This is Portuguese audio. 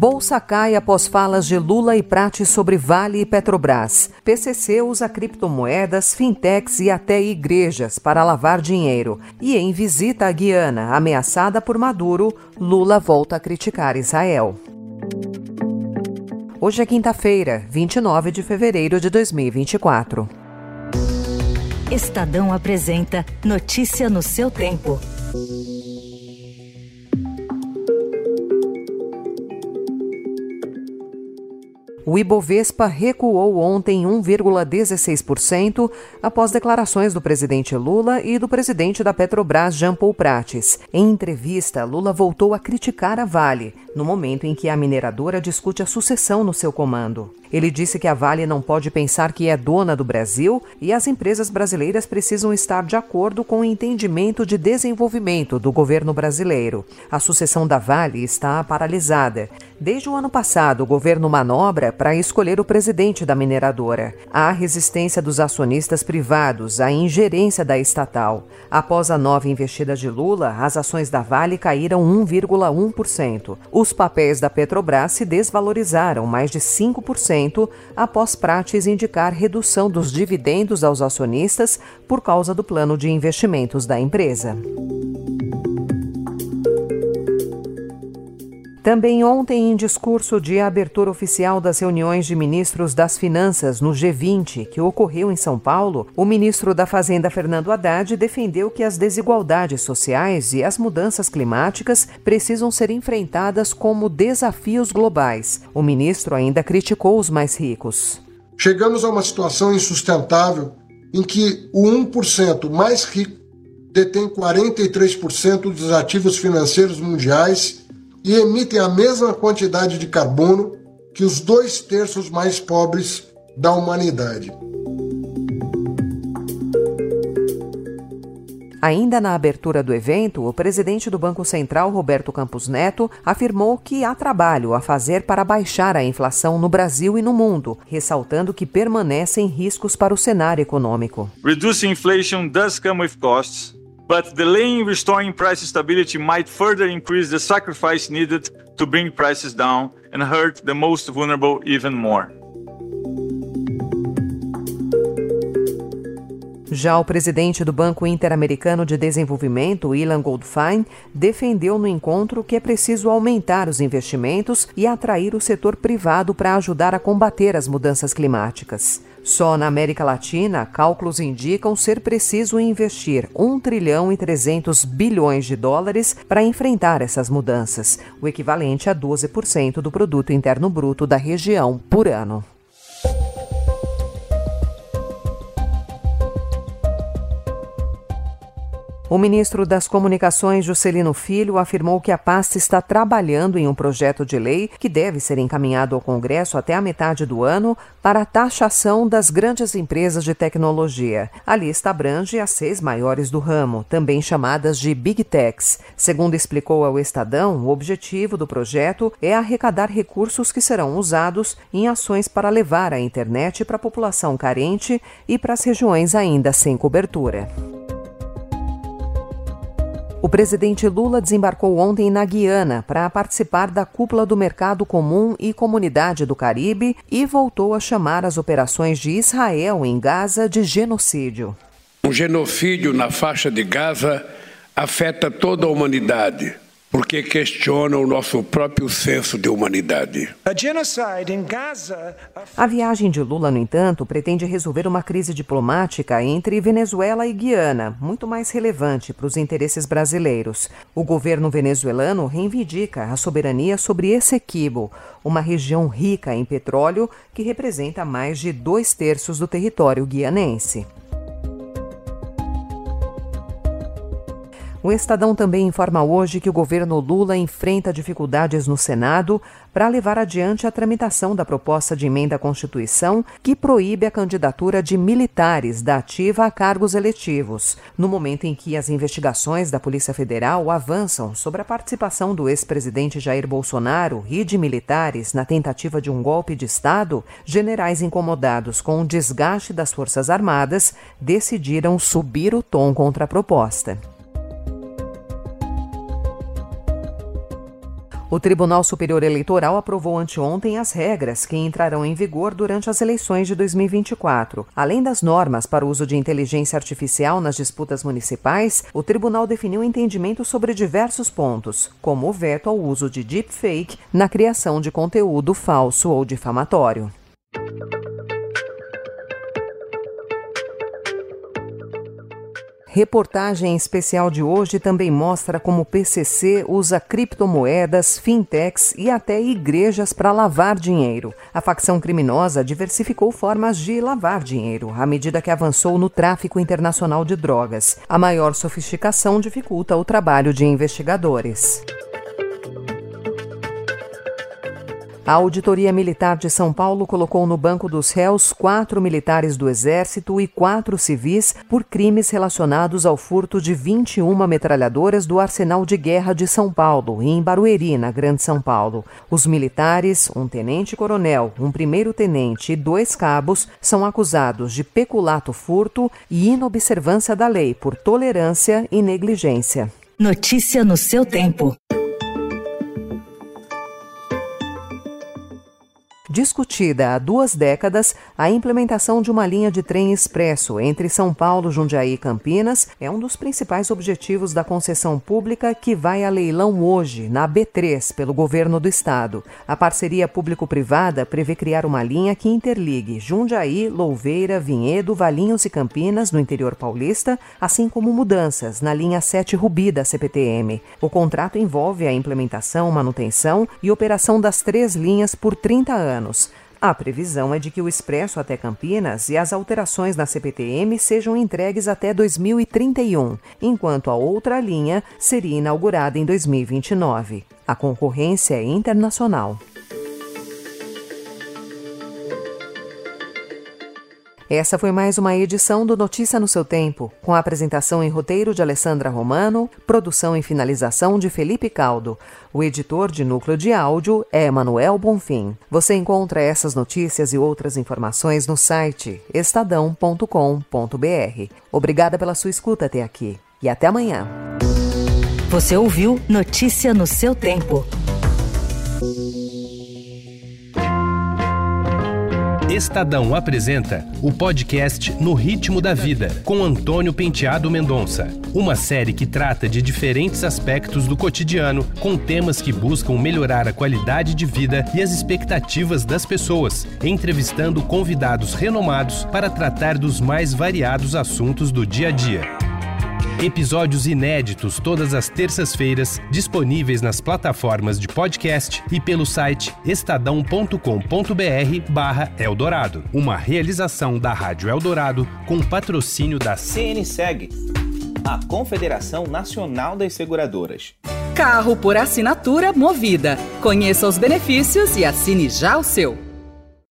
Bolsa cai após falas de Lula e Prates sobre Vale e Petrobras. PCC usa criptomoedas, fintechs e até igrejas para lavar dinheiro. E em visita à Guiana, ameaçada por Maduro, Lula volta a criticar Israel. Hoje é quinta-feira, 29 de fevereiro de 2024. Estadão apresenta Notícia no seu tempo. O Ibovespa recuou ontem 1,16% após declarações do presidente Lula e do presidente da Petrobras, Jean Paul Prates. Em entrevista, Lula voltou a criticar a Vale, no momento em que a mineradora discute a sucessão no seu comando. Ele disse que a Vale não pode pensar que é dona do Brasil e as empresas brasileiras precisam estar de acordo com o entendimento de desenvolvimento do governo brasileiro. A sucessão da Vale está paralisada. Desde o ano passado, o governo manobra para escolher o presidente da mineradora. Há resistência dos acionistas privados à ingerência da estatal. Após a nova investida de Lula, as ações da Vale caíram 1,1%. Os papéis da Petrobras se desvalorizaram mais de 5% após Prates indicar redução dos dividendos aos acionistas por causa do plano de investimentos da empresa. Também ontem, em discurso de abertura oficial das reuniões de ministros das Finanças no G20, que ocorreu em São Paulo, o ministro da Fazenda, Fernando Haddad, defendeu que as desigualdades sociais e as mudanças climáticas precisam ser enfrentadas como desafios globais. O ministro ainda criticou os mais ricos. Chegamos a uma situação insustentável em que o 1% mais rico detém 43% dos ativos financeiros mundiais e emitem a mesma quantidade de carbono que os dois terços mais pobres da humanidade. Ainda na abertura do evento, o presidente do Banco Central, Roberto Campos Neto, afirmou que há trabalho a fazer para baixar a inflação no Brasil e no mundo, ressaltando que permanecem riscos para o cenário econômico. Reducing inflation does come with costs. But delaying restoring price stability might further increase the sacrifice needed to bring prices down and hurt the most vulnerable even more. Já o presidente do Banco Interamericano de Desenvolvimento, Ilan Goldfein, defendeu no encontro que é preciso aumentar os investimentos e atrair o setor privado para ajudar a combater as mudanças climáticas. Só na América Latina, cálculos indicam ser preciso investir 1 trilhão e 300 bilhões de dólares para enfrentar essas mudanças, o equivalente a 12% do produto interno bruto da região por ano. O ministro das Comunicações, Juscelino Filho, afirmou que a pasta está trabalhando em um projeto de lei que deve ser encaminhado ao Congresso até a metade do ano para a taxação das grandes empresas de tecnologia. A lista abrange as seis maiores do ramo, também chamadas de Big Techs. Segundo explicou ao Estadão, o objetivo do projeto é arrecadar recursos que serão usados em ações para levar a internet para a população carente e para as regiões ainda sem cobertura. O presidente Lula desembarcou ontem na Guiana para participar da cúpula do Mercado Comum e Comunidade do Caribe e voltou a chamar as operações de Israel em Gaza de genocídio. Um genocídio na faixa de Gaza afeta toda a humanidade porque questiona o nosso próprio senso de humanidade. A viagem de Lula, no entanto, pretende resolver uma crise diplomática entre Venezuela e Guiana, muito mais relevante para os interesses brasileiros. O governo venezuelano reivindica a soberania sobre Essequibo, uma região rica em petróleo que representa mais de dois terços do território guianense. O Estadão também informa hoje que o governo Lula enfrenta dificuldades no Senado para levar adiante a tramitação da proposta de emenda à Constituição que proíbe a candidatura de militares da ativa a cargos eletivos, no momento em que as investigações da Polícia Federal avançam sobre a participação do ex-presidente Jair Bolsonaro e de militares na tentativa de um golpe de Estado, generais incomodados com o desgaste das Forças Armadas decidiram subir o tom contra a proposta. O Tribunal Superior Eleitoral aprovou anteontem as regras que entrarão em vigor durante as eleições de 2024. Além das normas para o uso de inteligência artificial nas disputas municipais, o tribunal definiu entendimento sobre diversos pontos, como o veto ao uso de deepfake na criação de conteúdo falso ou difamatório. Reportagem especial de hoje também mostra como o PCC usa criptomoedas, fintechs e até igrejas para lavar dinheiro. A facção criminosa diversificou formas de lavar dinheiro à medida que avançou no tráfico internacional de drogas. A maior sofisticação dificulta o trabalho de investigadores. A Auditoria Militar de São Paulo colocou no banco dos réus quatro militares do Exército e quatro civis por crimes relacionados ao furto de 21 metralhadoras do Arsenal de Guerra de São Paulo, em Barueri, na Grande São Paulo. Os militares, um tenente-coronel, um primeiro-tenente e dois cabos, são acusados de peculato furto e inobservância da lei por tolerância e negligência. Notícia no seu tempo. Discutida há duas décadas, a implementação de uma linha de trem expresso entre São Paulo, Jundiaí e Campinas é um dos principais objetivos da concessão pública que vai a leilão hoje, na B3, pelo governo do estado. A parceria público-privada prevê criar uma linha que interligue Jundiaí, Louveira, Vinhedo, Valinhos e Campinas, no interior paulista, assim como mudanças na linha 7 Rubi da CPTM. O contrato envolve a implementação, manutenção e operação das três linhas por 30 anos anos. A previsão é de que o Expresso até Campinas e as alterações na CPTM sejam entregues até 2031, enquanto a outra linha seria inaugurada em 2029. A concorrência é internacional. Essa foi mais uma edição do Notícia no seu Tempo, com a apresentação em roteiro de Alessandra Romano, produção e finalização de Felipe Caldo. O editor de núcleo de áudio é Emanuel Bonfim. Você encontra essas notícias e outras informações no site estadão.com.br. Obrigada pela sua escuta até aqui e até amanhã. Você ouviu Notícia no seu Tempo. Estadão apresenta o podcast No Ritmo da Vida, com Antônio Penteado Mendonça. Uma série que trata de diferentes aspectos do cotidiano, com temas que buscam melhorar a qualidade de vida e as expectativas das pessoas, entrevistando convidados renomados para tratar dos mais variados assuntos do dia a dia. Episódios inéditos todas as terças-feiras, disponíveis nas plataformas de podcast e pelo site estadão.com.br barra Eldorado. Uma realização da Rádio Eldorado com patrocínio da CNSEG, a Confederação Nacional das Seguradoras. Carro por assinatura movida. Conheça os benefícios e assine já o seu.